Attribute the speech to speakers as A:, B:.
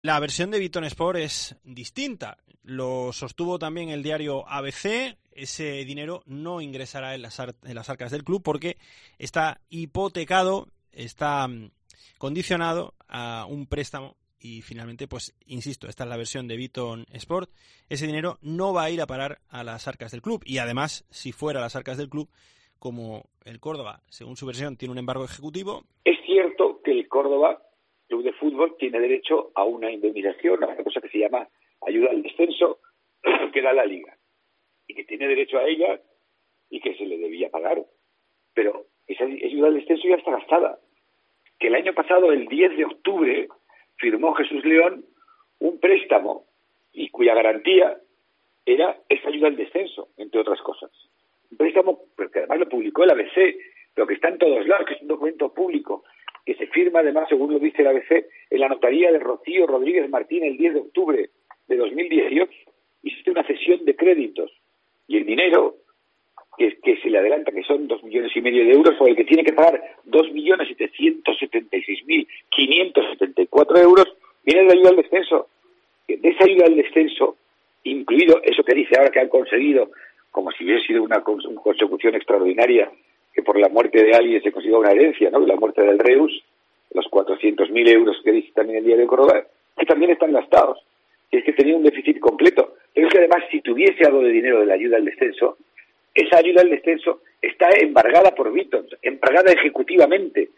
A: La versión de Viton Sport es distinta. Lo sostuvo también el diario ABC. Ese dinero no ingresará en las, en las arcas del club porque está hipotecado, está mm, condicionado a un préstamo y finalmente, pues insisto, esta es la versión de Viton Sport. Ese dinero no va a ir a parar a las arcas del club y además, si fuera a las arcas del club, como el Córdoba, según su versión, tiene un embargo ejecutivo.
B: Es cierto que el Córdoba, club de fútbol, tiene derecho a una indemnización, a una cosa que se llama ayuda al descenso, que da la liga, y que tiene derecho a ella y que se le debía pagar. Pero esa ayuda al descenso ya está gastada. Que el año pasado, el 10 de octubre, firmó Jesús León un préstamo y cuya garantía era esa ayuda al descenso, entre otras cosas. Un préstamo que además lo publicó el ABC, pero que está en todos lados, que es un documento público, firma además, según lo dice el ABC, en la notaría de Rocío Rodríguez Martín el 10 de octubre de 2018, hiciste una cesión de créditos. Y el dinero que, se le adelanta, que son dos millones y medio de euros, o el que tiene que pagar dos millones setecientos setenta y seis mil quinientos setenta y cuatro euros, viene de ayuda al descenso. De esa ayuda al descenso, incluido eso que dice ahora que han conseguido, como si hubiera sido una, consecución extraordinaria, que por la muerte de alguien se consiga una herencia, ¿no? La muerte del Reus, los cuatrocientos mil euros que dice también el día de Córdoba, que también están gastados. Y es que tenía un déficit completo. Pero es que además, si tuviese algo de dinero de la ayuda al descenso, esa ayuda al descenso está embargada por Vitons, embargada ejecutivamente